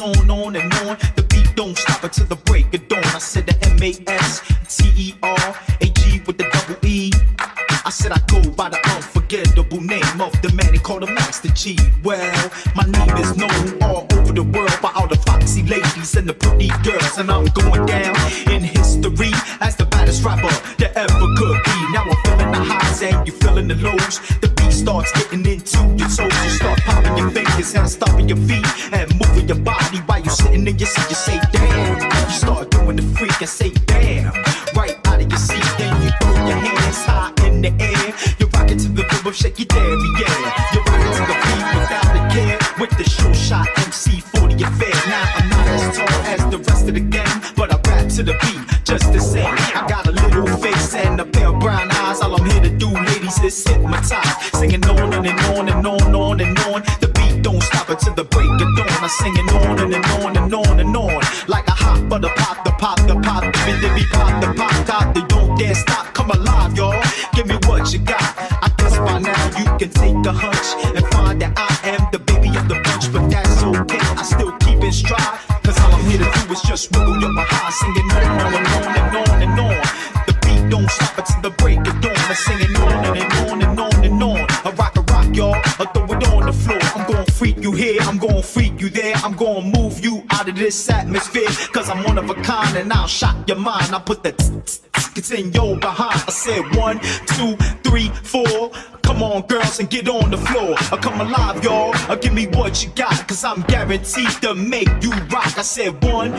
on, on and on. It's in your behind. I said one, two, three, four. Come Come on, girls, and get on the floor. I come alive, y'all. Uh, give me what you got, cause I'm guaranteed to make you rock. I said one,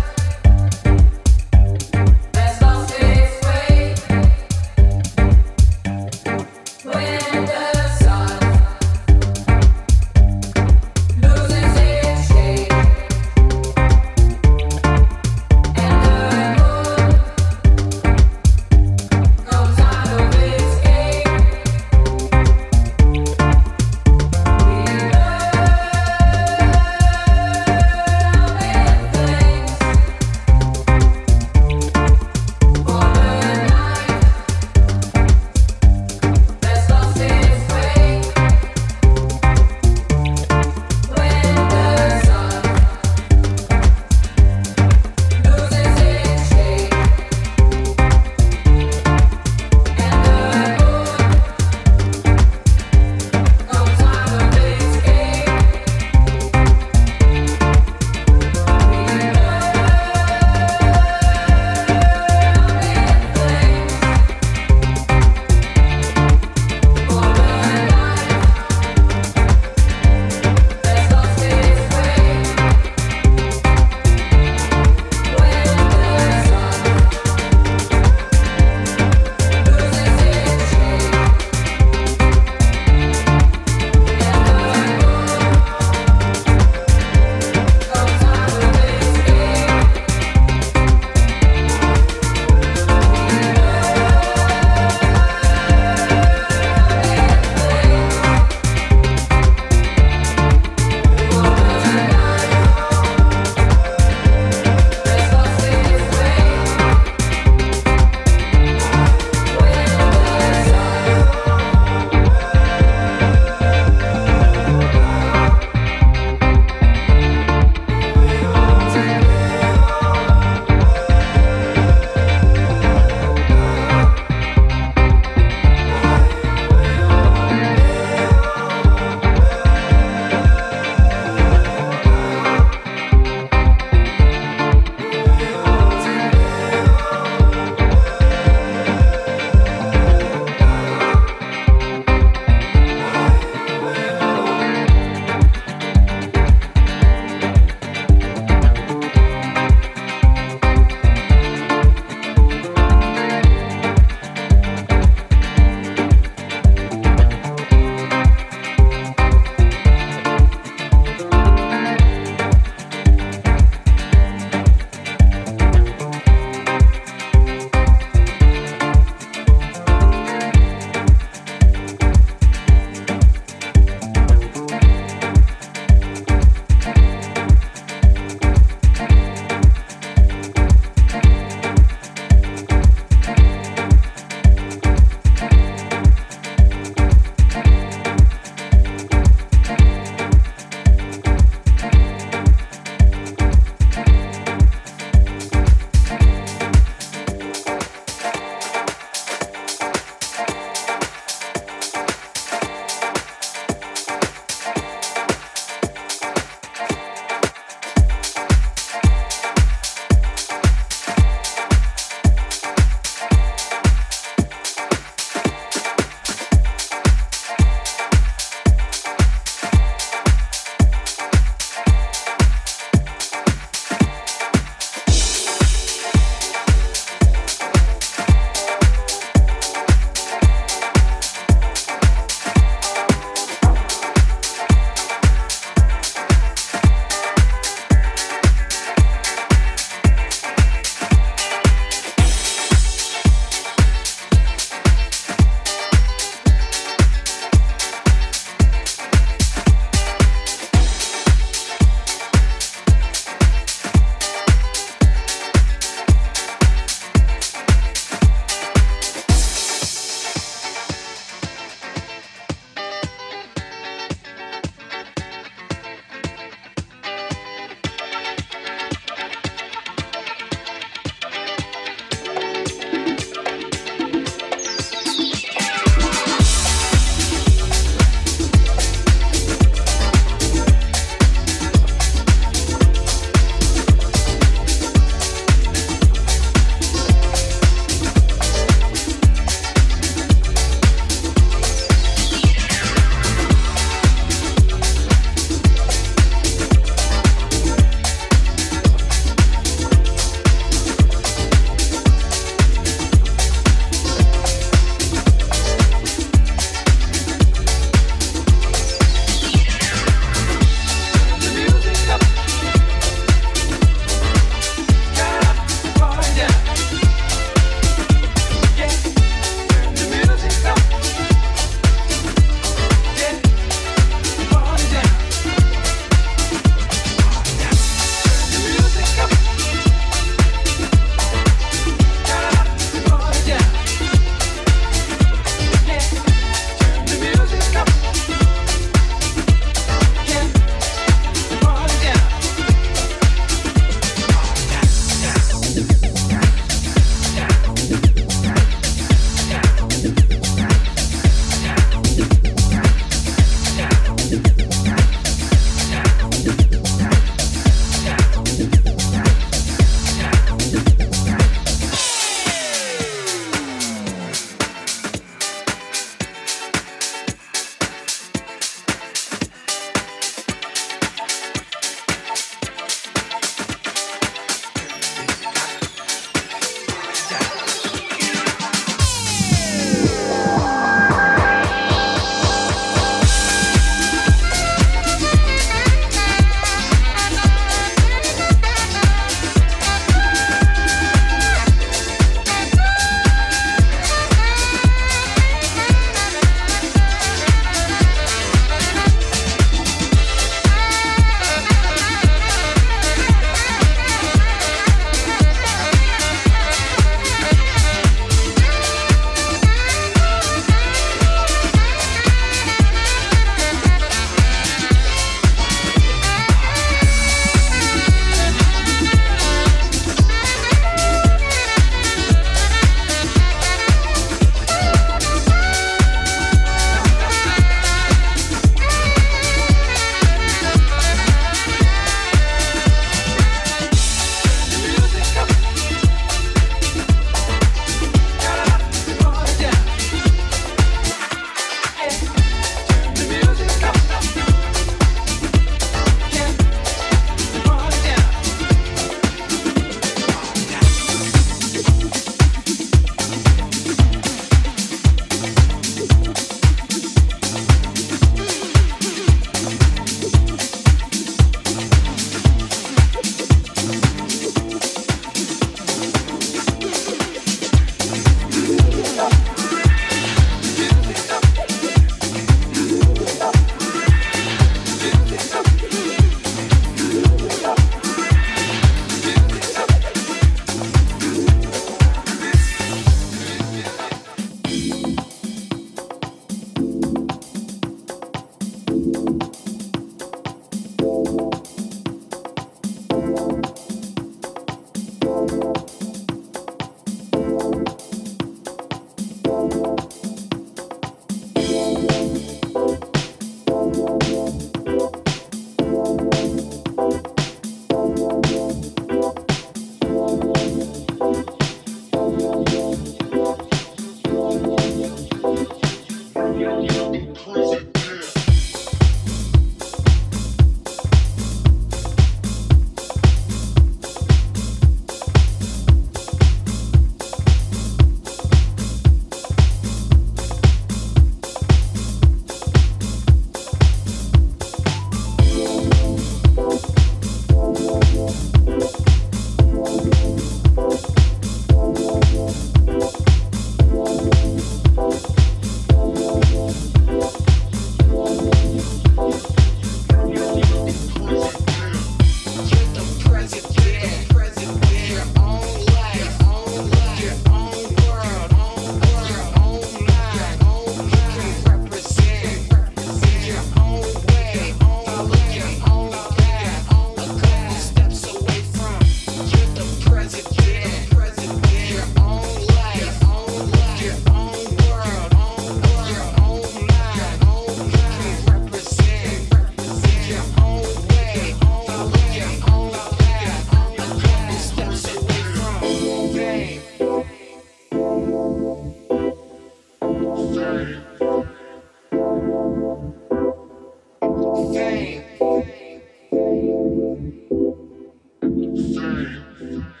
Get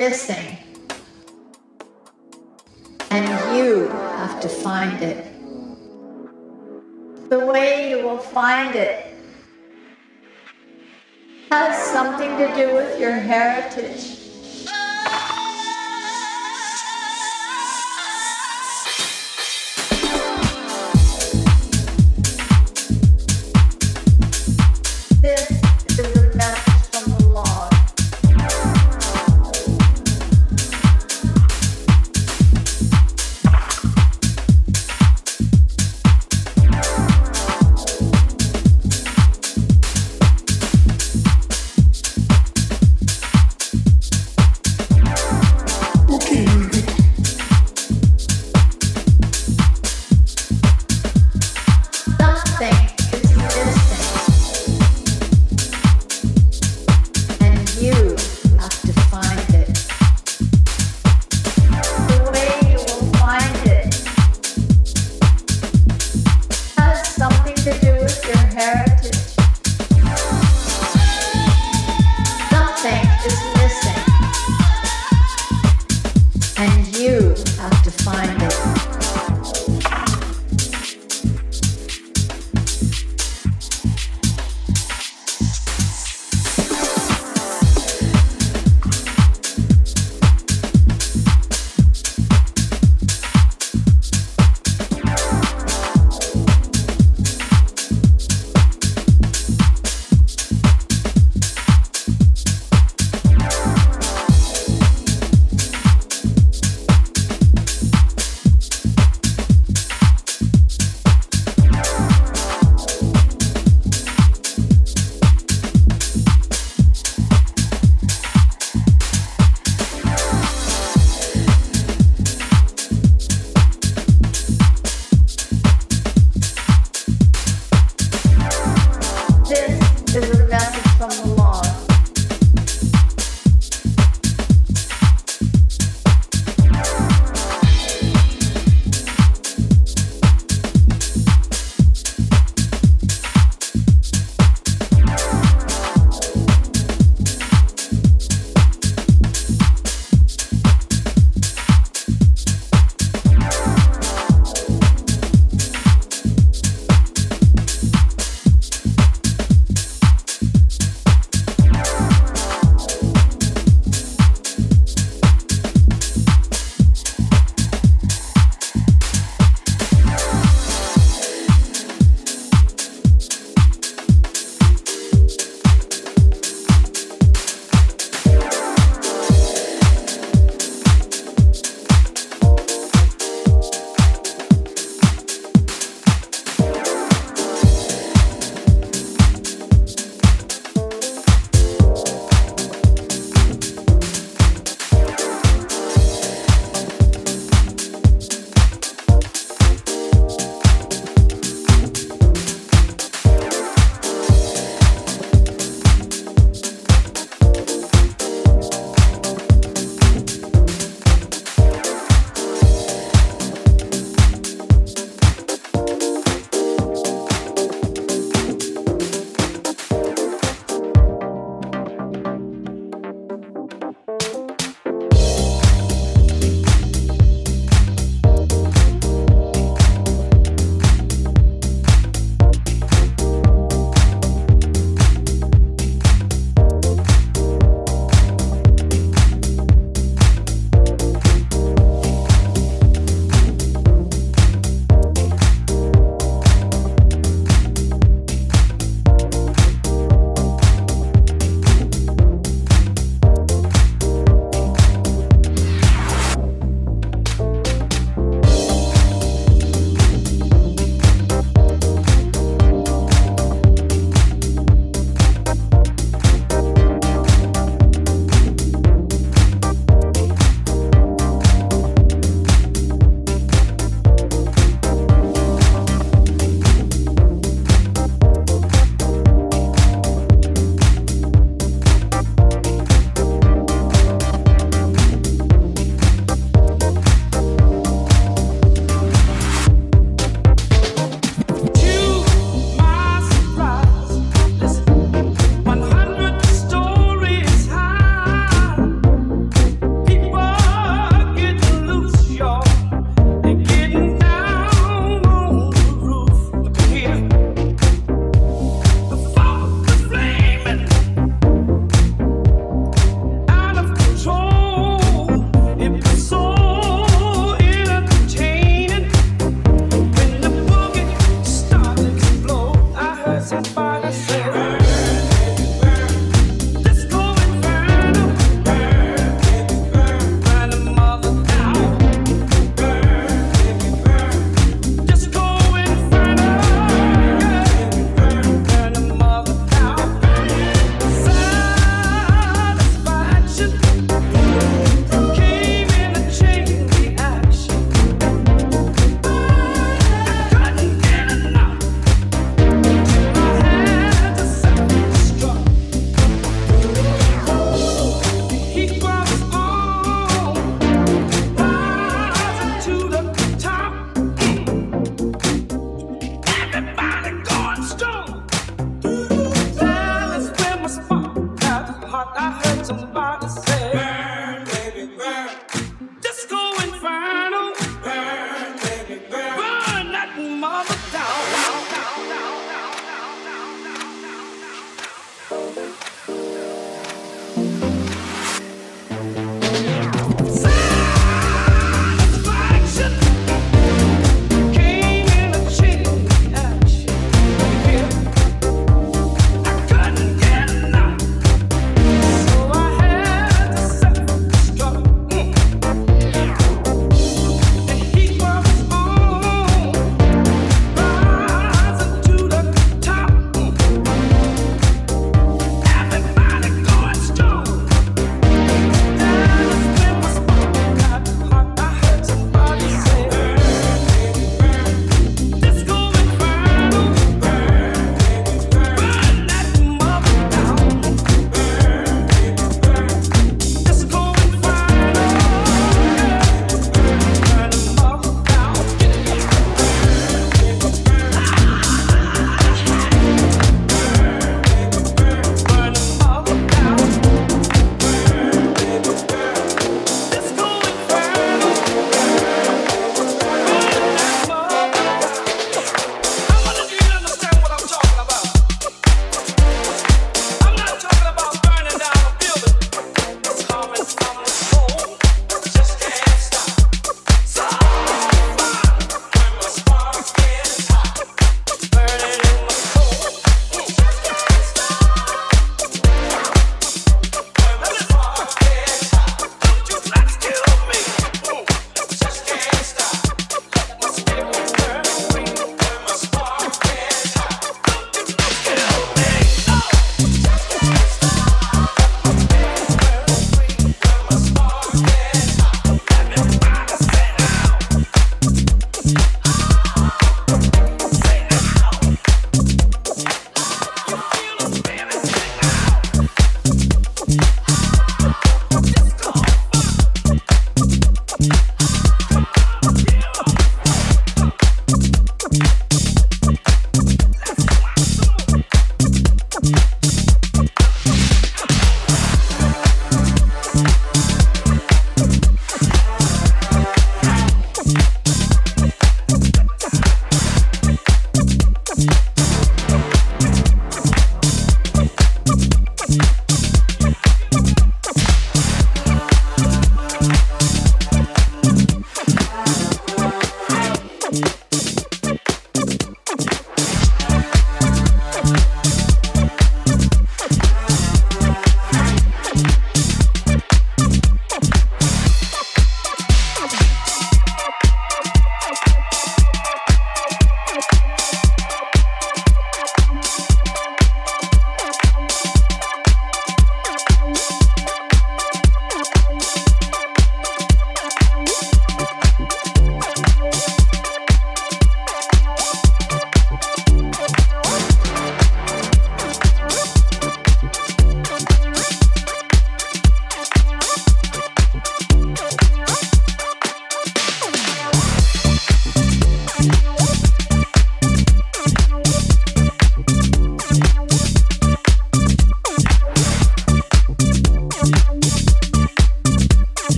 missing. And you have to find it. The way you will find it has something to do with your heritage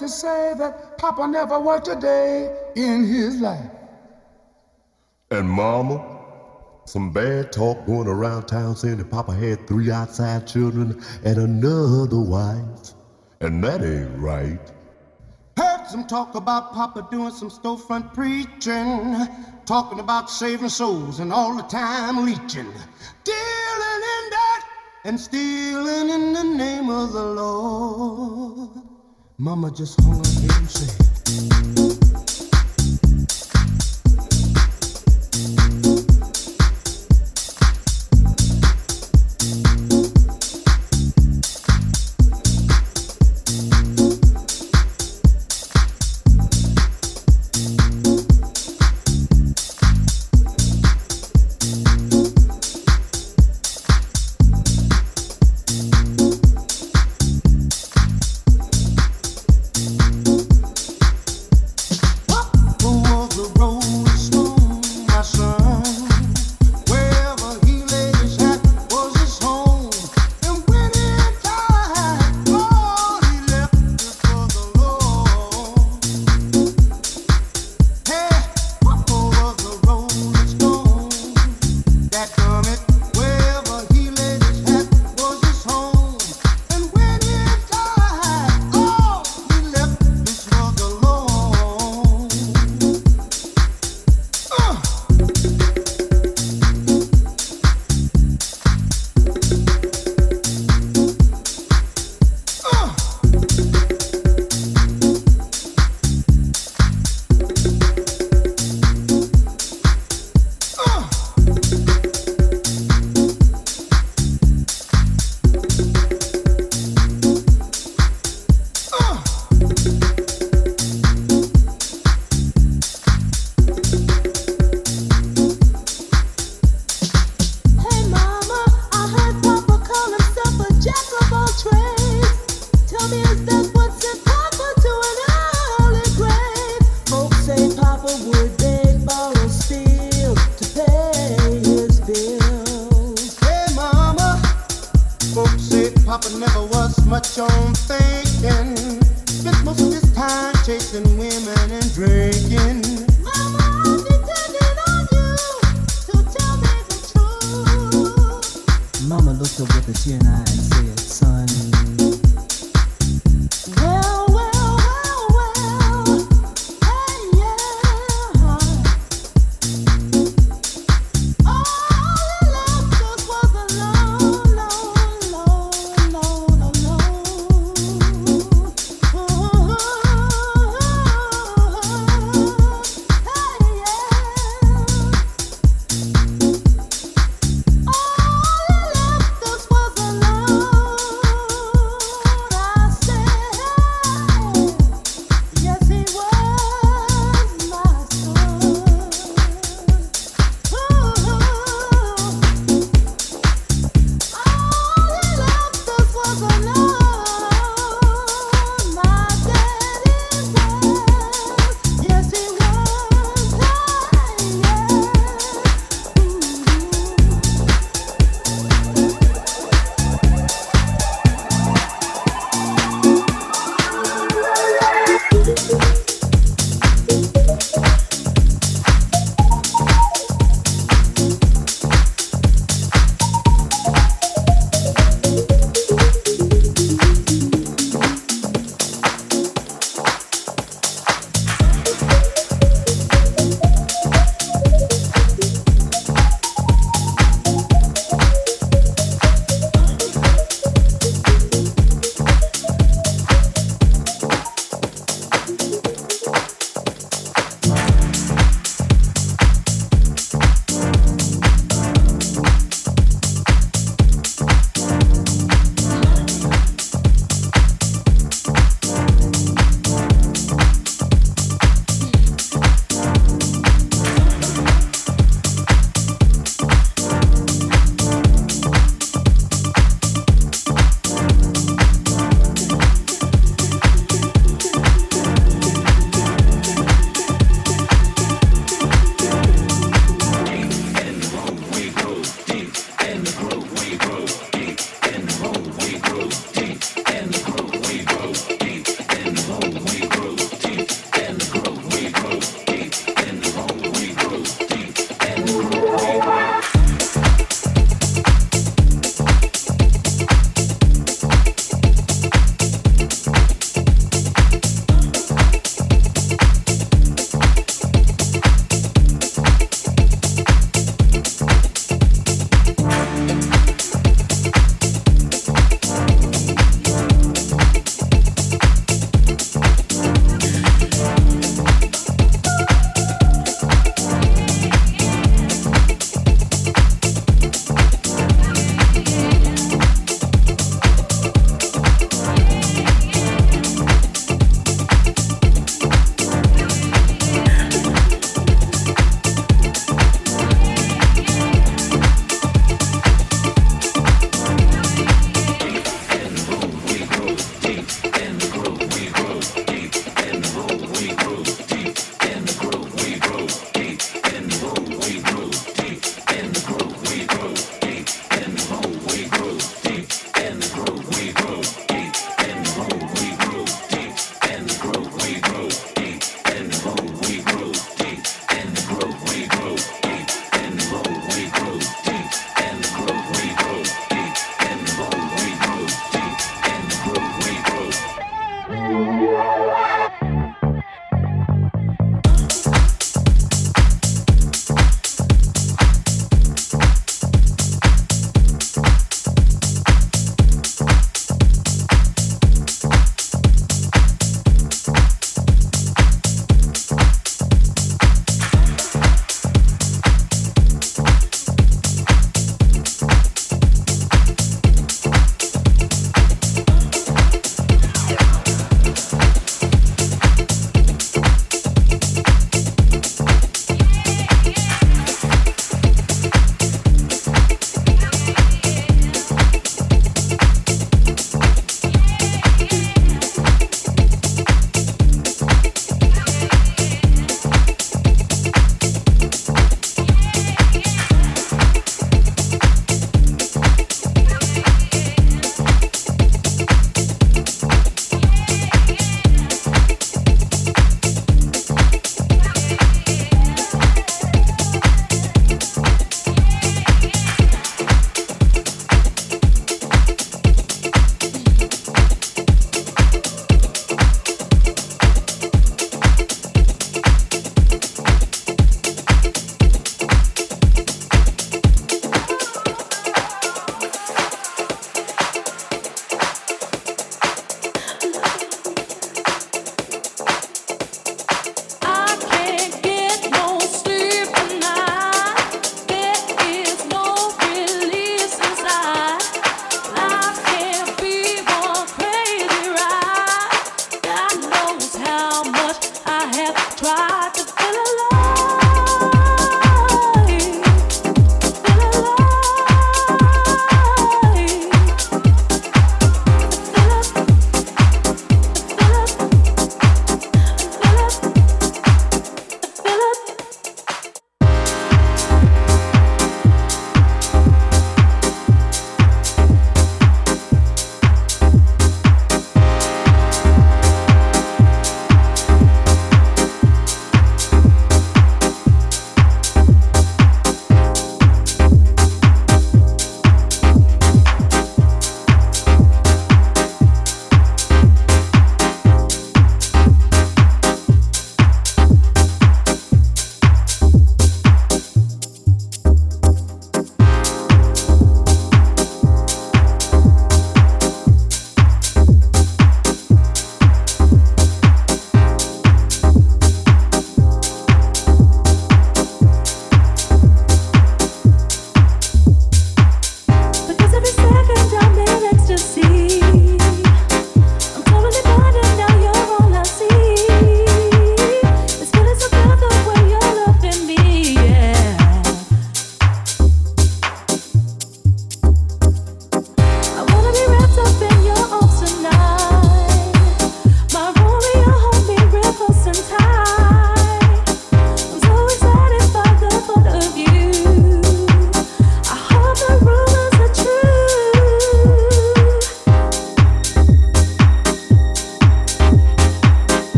Papa never worked a day in his life. And Mama, some bad talk going around town saying that Papa had three outside children and another wife. And that ain't right. Heard some talk about Papa doing some storefront preaching, talking about saving souls and all the time leeching, dealing in that and stealing in the name of the Lord. Mama just hung her and said.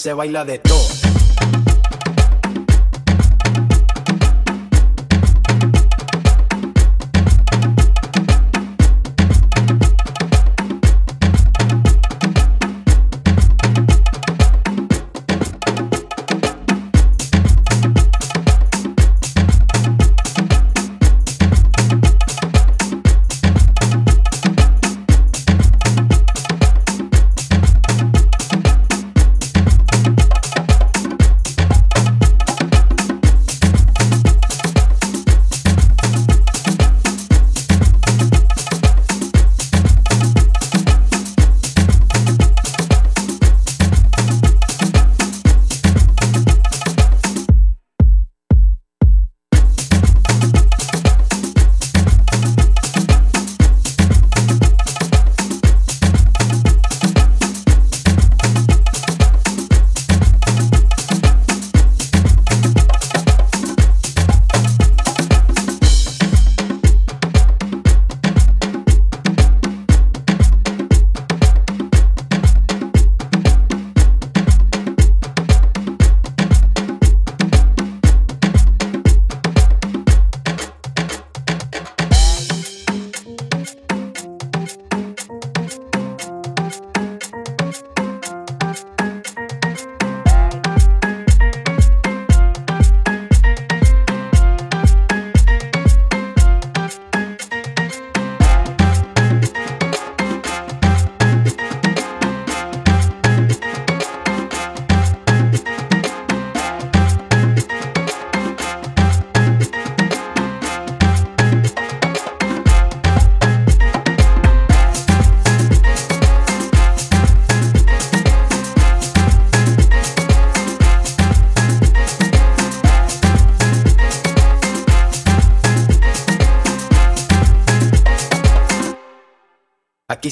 Se baila de todo.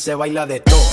Se baila de todo.